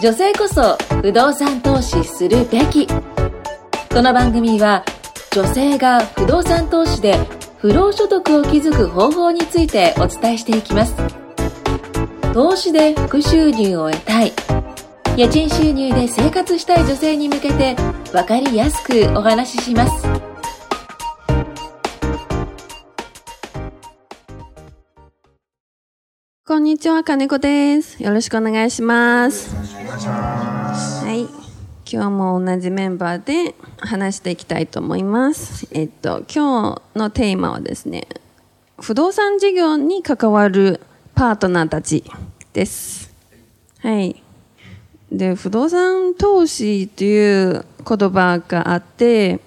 女性こそ不動産投資するべき。この番組は女性が不動産投資で不労所得を築く方法についてお伝えしていきます。投資で副収入を得たい。家賃収入で生活したい女性に向けて分かりやすくお話しします。こんにちは、金子です。よろしくお願いします。はい。今日も同じメンバーで話していきたいと思います。えっと、今日のテーマはですね、不動産事業に関わるパートナーたちです。はい。で、不動産投資という言葉があって、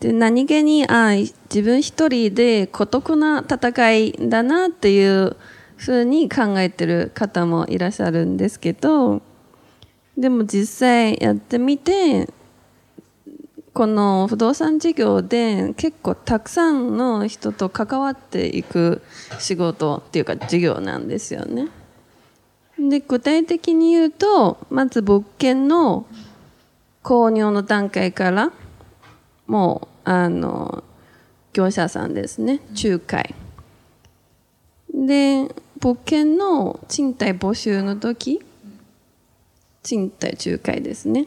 で何気にあ自分一人で孤独な戦いだなっていうふうに考えてる方もいらっしゃるんですけどでも実際やってみてこの不動産事業で結構たくさんの人と関わっていく仕事っていうか事業なんですよね。で具体的に言うとまず物件の購入の段階からもうあの業者さんですね仲介で物件の賃貸募集の時賃貸仲介ですね。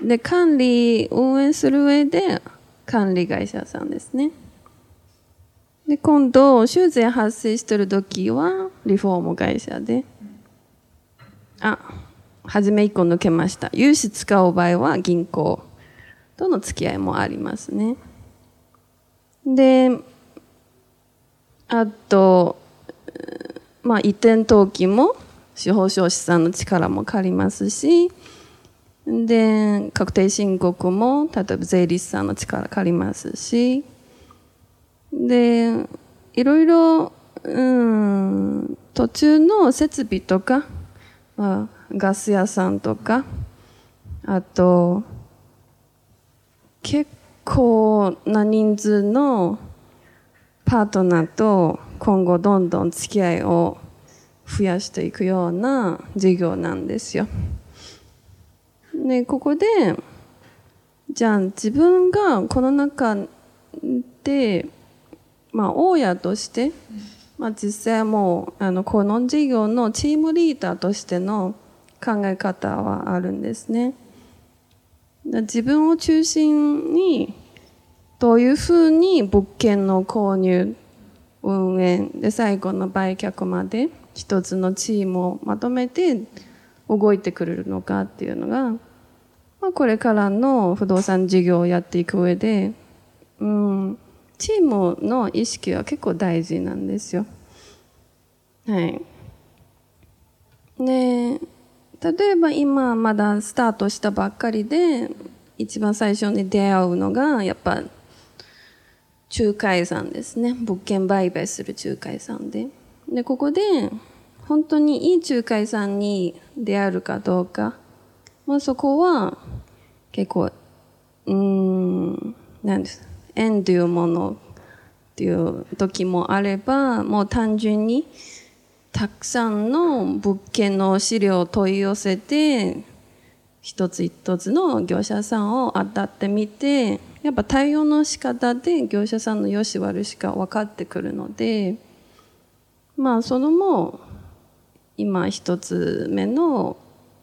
で管理運営する上で管理会社さんですね。で今度修税発生してる時はリフォーム会社で。あ初め1個抜けました。融資使う場合は銀行との付き合いもありますね。であとまあ移転登記も司法書士さんの力も借りますしで確定申告も例えば税理士さんの力借りますしでいろいろうん途中の設備とか、まあ、ガス屋さんとかあと結構な人数のパートナーと今後どんどん付き合いを増やしていくような事業なんですよ。でここでじゃあ自分がこの中で、まあ、大家として、まあ、実際はもうあのこの事業のチームリーダーとしての考え方はあるんですね。自分を中心にどういうふうに物件の購入運営で最後の売却まで一つのチームをまとめて動いてくれるのかっていうのが、まあ、これからの不動産事業をやっていく上で、うん、チームの意識は結構大事なんですよ。はい。で、例えば今まだスタートしたばっかりで一番最初に出会うのがやっぱ仲介さんですね。物件売買する仲介さんで。でここで本当にいい仲介さんに出会えるかどうか、まあ、そこは結構うーん何です。縁というものっていう時もあればもう単純にたくさんの物件の資料を問い寄せて一つ一つの業者さんを当たってみてやっぱ対応の仕方で業者さんの良し悪しが分かってくるのでまあそのも今一つ目の、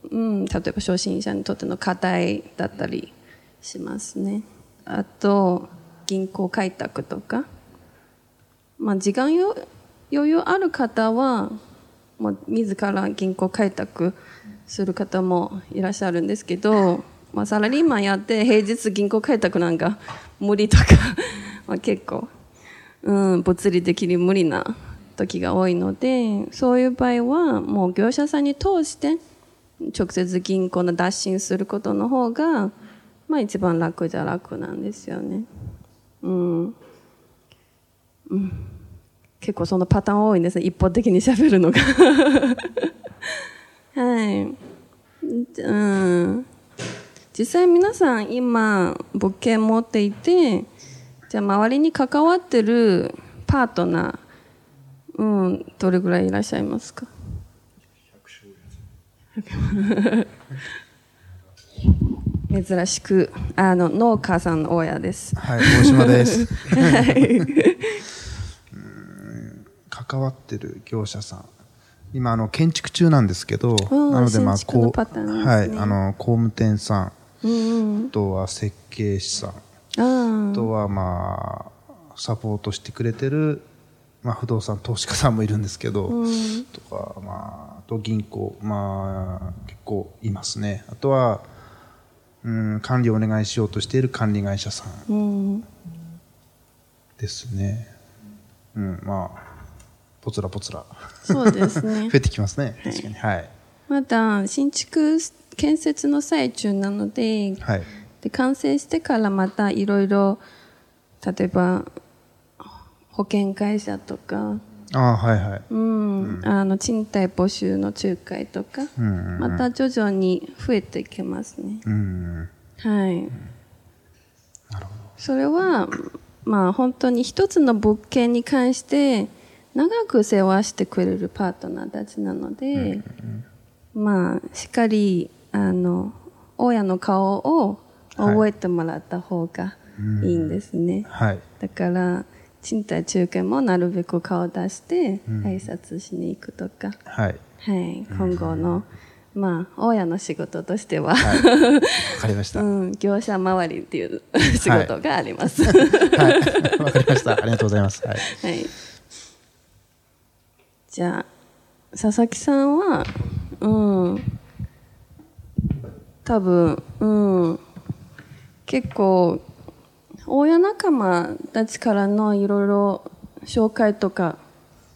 うん、例えば初心者にとっての課題だったりしますね。あと銀行開拓とか、まあ、時間余裕ある方はもう自ら銀行開拓する方もいらっしゃるんですけど、まあ、サラリーマンやって平日銀行開拓なんか無理とかまあ結構、うん、物理的に無理な時が多いのでそういう場合はもう業者さんに通して直接銀行の脱信することの方が、まあ、一番楽じゃ楽なんですよね。うん。うん。結構そのパターン多いんですね。一方的に喋るのが。はい。うん。実際皆さん今物件持っていてじゃあ周りに関わってるパートナーうんどれぐらいいらっしゃいますか？珍しく、あの、農家さんの親です。はい、大島です。うん関わってる業者さん。今、あの、建築中なんですけど、んなので、まあ、新築のパターンですねはい、あの、工務店さん。あとは設計士さん、ああとは、まあ、サポートしてくれてる、まあ、不動産投資家さんもいるんですけど、とか、まあ、あと銀行、まあ、結構いますね。あとは、うん、管理をお願いしようとしている管理会社さん。ですね。うん、まあ、ぽつらぽつら。そうですね 増。えてきますね。確かに。はい。まだ新築建設の最中なので、はい。で完成してからまたいろいろ例えば保険会社とか、ああ、はいはい。うんあの賃貸募集の仲介とか、うんうんまた徐々に増えてきますね。うん。はい。なるほど。それは、まあ本当に一つの物件に関して長く世話してくれるパートナーたちなので、まあしっかり、あの、親の顔を覚えてもらった方がいいんですね。はい。だから、賃貸仲介もなるべく顔を出して挨拶しに行くとか、はい。はい、今後の、まあ、親の仕事としては、わかりました。うん、業者周りっていう仕事があります。ははい。わかりました。ありがとうございます。はい。い。じゃあ、佐々木さんは、うん、多分、うん、結構、親仲間たちからのいろいろ紹介とか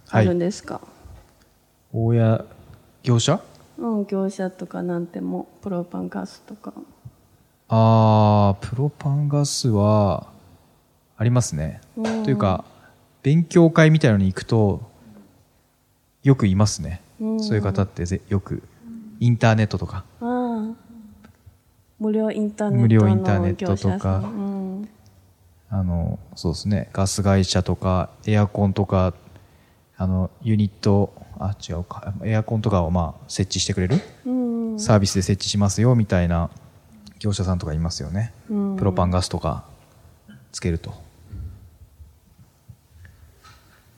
あるんですか、大家業者？うん、業者とかなんても、プロパンガスとか。あープロパンガスはありますね。というか勉強会みたいのに行くとよくいますね。そういう方ってぜよくインターネットとか。ああ無料インターネットの無料インターネットとか。うん。あのそうですね。ガス会社とかエアコンとかあのユニットあ違うか。エアコンとかをまあ設置してくれる？うん。サービスで設置しますよみたいな業者さんとかいますよね、うん。プロパンガスとかつけると。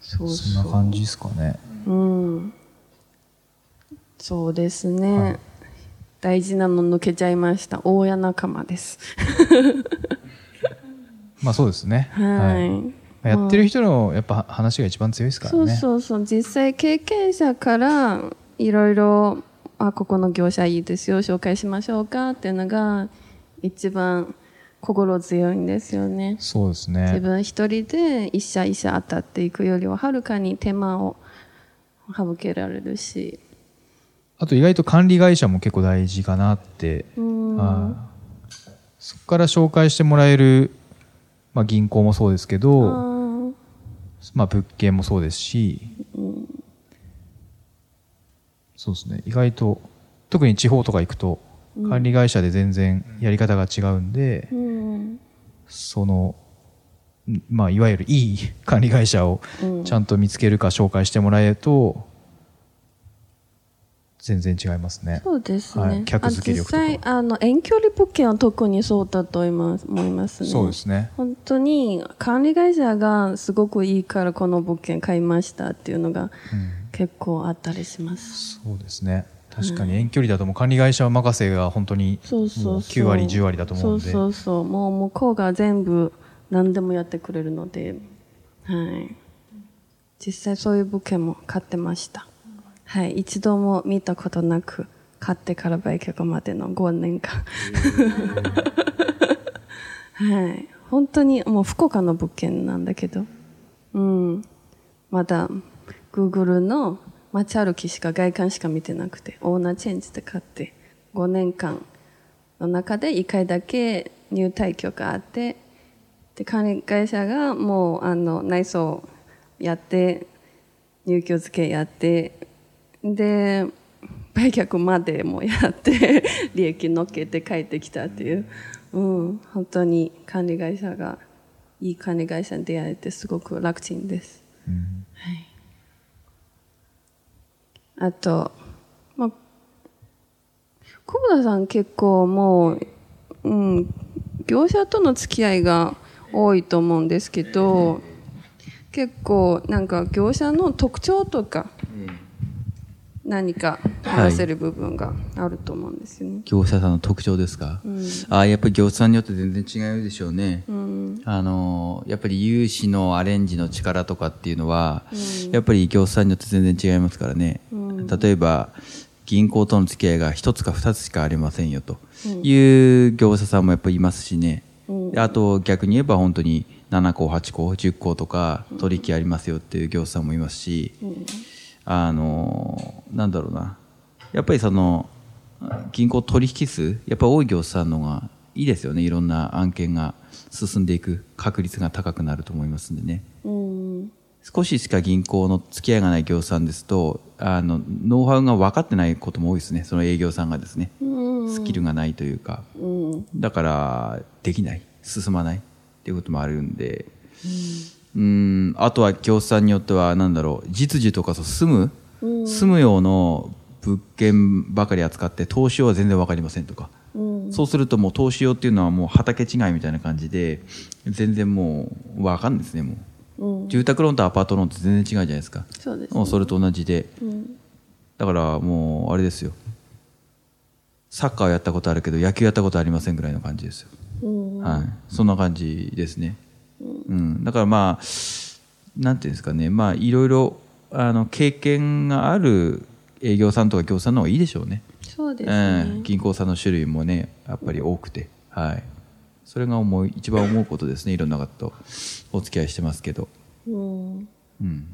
そうそんな感じですかね。うん。そうですね、大事なの抜けちゃいました。大家仲間です。まあそうですね。はい、やってる人のやっぱ話が一番強いですからそうねそうそう。実際経験者からいろいろあここの業者いいですよ紹介しましょうかっていうのが一番心強いんですよね。そうです自ね分一人で一社一社当たっていくよりははるかに手間を省けられるしあと意外と管理会社も結構大事かなって。そこから紹介してもらえる、まあ、銀行もそうですけあど、ー。まあ、物件もそうですし、そうですね。意外と特に地方とか行くと管理会社で全然やり方が違うんで、うん。その、んまあ、いわゆるいい管理会社をちゃんと見つけるか紹介してもらえると、全然違いますね。そうですね、はい。客付け力とか。あ実際あの遠距離物件は特にそうだと思いますね。そうですね。本当に管理会社がすごくいいからこの物件買いましたっていうのが結構あったりします、そうですね。確かに遠距離だともう管理会社任せが本当にそうそうそう。もう9割、10割だと思うんで。そうそうそう。もう向こうが全部何でもやってくれるので。はい。実際そういう物件も買ってましたはい一度も見たことなく買ってから売却までの5年間。はい本当にもう福岡の物件なんだけど。うん。まだ Google の街歩きしか外観しか見てなくてオーナーチェンジで買って5年間の中で1回だけ入退去があってで管理会社がもうあの内装やって入居付けやってで売却までもやって 利益乗っけて帰ってきたっていう、うん、本当に管理会社がいい管理会社に出会えてすごく楽ちんです。はい、あと、まあ、久保田さん結構もう、うん、業者との付き合いが多いと思うんですけど、結構なんか業者の特徴とか何か話せる部分があると思うんですよね。業者さんの特徴ですか、ああやっぱり業者さんによって全然違うでしょうね、あのやっぱり融資のアレンジの力とかっていうのは、やっぱり業者さんによって全然違いますからね、例えば銀行との付き合いが一つか二つしかありませんよと。いう業者さんもやっぱりいますしね、であと逆に言えば本当に7個8個10個とか取引ありますよっていう業者さんもいますし、あのなんだろうな。やっぱりその銀行取引数やっぱ多い業者さんの方がいいですよね。いろんな案件が進んでいく確率が高くなると思いますんでね。うん。少ししか銀行の付き合いがない業者さんですとあのノウハウが分かってないことも多いですね。その営業さんがですね。スキルがないというか。うん。だからできない。進まない。っていうこともあるんで。うんあとは業者さんによってはなんだろう実需とかそう住む、住む用の物件ばかり扱って投資用は全然わかりませんとか、そうするともう投資用っていうのはもう畑違いみたいな感じで全然もうわかんないですねもう、住宅ローンとアパートローンって全然違うじゃないですか。そうです、もうそれと同じで、だからもうあれですよ。サッカーやったことあるけど野球やったことありませんぐらいの感じですよ、はい、そんな感じですね、うん、だからまあなんていうんですかね。まあいろいろあの経験がある営業さんとか業者さんの方がいいでしょうね。そうですうね。ん、銀行さんの種類もねやっぱり多くて。はい。それが思い一番思うことですね。いろんな方とお付き合いしてますけど。うん。うん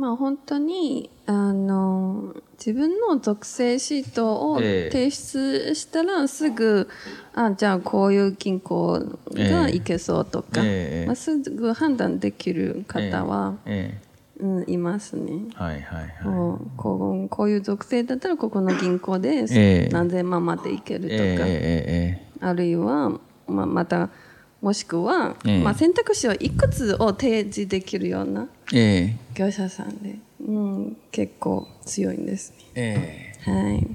まあ本当に、あの、自分の属性シートをええ。提出したらすぐ、あ、じゃあこういう銀行がいけそうとか、ええ。まあ、すぐ判断できる方は、えうん、いますね。えはいはいはい。こうこういう属性だったらここの銀行でええ。何千万までいけるとか、えええ。あるいは、まあ、またもしくは、ええまあ、選択肢をいくつを提示できるようなえええ業者さんで、うん、結構強いんですええね。はい。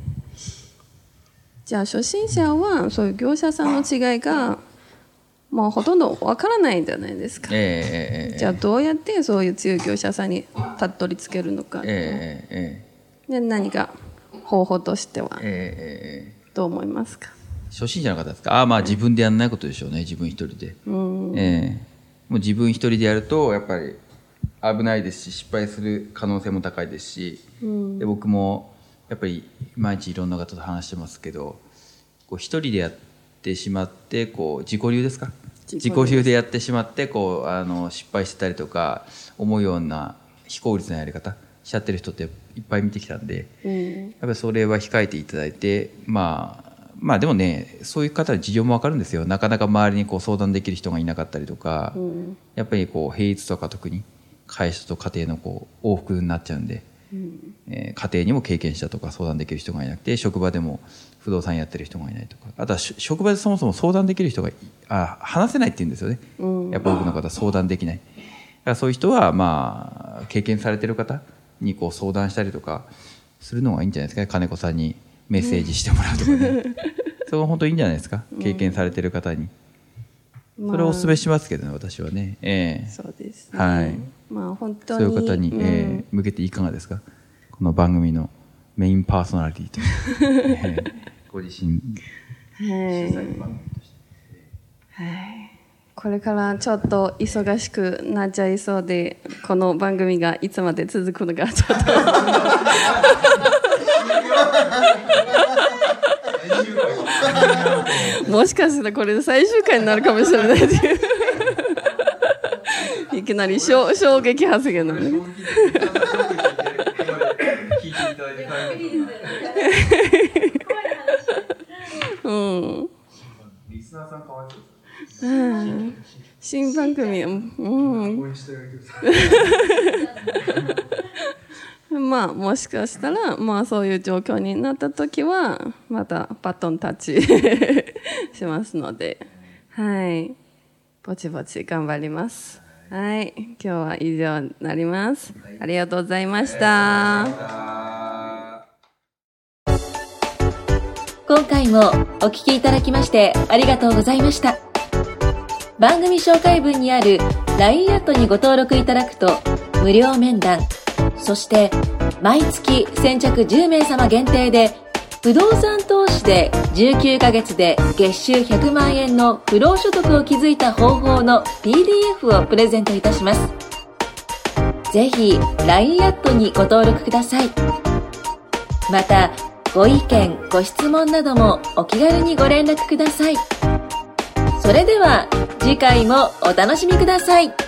じゃあ初心者はそういう業者さんの違いがもうほとんどわからないんじゃないですか。ええええじゃあどうやってそういう強い業者さんにたどり着けるのか。えええで何か方法としてはえええええどう思いますか？初心者の方ですか？ああまあ自分でやんないことでしょうね。自分一人で、ええ。もう自分一人でやるとやっぱり危ないですし失敗する可能性も高いですし、で僕もやっぱり毎日いろんな方と話してますけどこう一人でやってしまってこう自己流ですか？自己流。でやってしまってこうあの失敗してたりとか思うような非効率なやり方しちゃってる人っていっぱい見てきたんで、やっぱりそれは控えていただいてまあまあでもねそういう方の事情もわかるんですよ。なかなか周りにこう相談できる人がいなかったりとか、やっぱりこう平日とか特に会社と家庭のこう往復になっちゃうんで、えー家庭にも経験したとか相談できる人がいなくて職場でも不動産やってる人がいないとかあとはし職場でそもそも相談できる人がいあ話せないって言うんですよね、やっぱ多くの方は相談できない。だからそういう人はまあ経験されてる方にこう相談したりとかするのがいいんじゃないですかね。金子さんにメッセージしてもらうとかね、それは本当にいいんじゃないですか？経験されてる方に、それをお勧めしますけどね私はね。ええ。そうですね。はい。まあ本当そうに。いう方に、うん。えー向けていかがですか？この番組のメインパーソナリティとして、えーご自身。はい。はい。これからちょっと忙しくなっちゃいそうで、この番組がいつまで続くのかちょっと。もしかしたらこれで最終回になるかもしれないっていう。いきなり衝撃発言なのね。うん。うん新番組、うん。まあ、もしかしたら、まあ、そういう状況になった時は、またバトンタッチ しますので、はい。ぼちぼち頑張ります。はい。今日は以上になります。ありがとうございました。今回もお聞きいただきましてありがとうございました番組紹介文にある LINE アットにご登録いただくと無料面談そして毎月先着10名様限定で不動産投資で19ヶ月で月収100万円の不労所得を築いた方法の PDF をプレゼントいたします。ぜひ LINE アットにご登録ください。またご意見ご質問などもお気軽にご連絡ください。それでは次回もお楽しみください。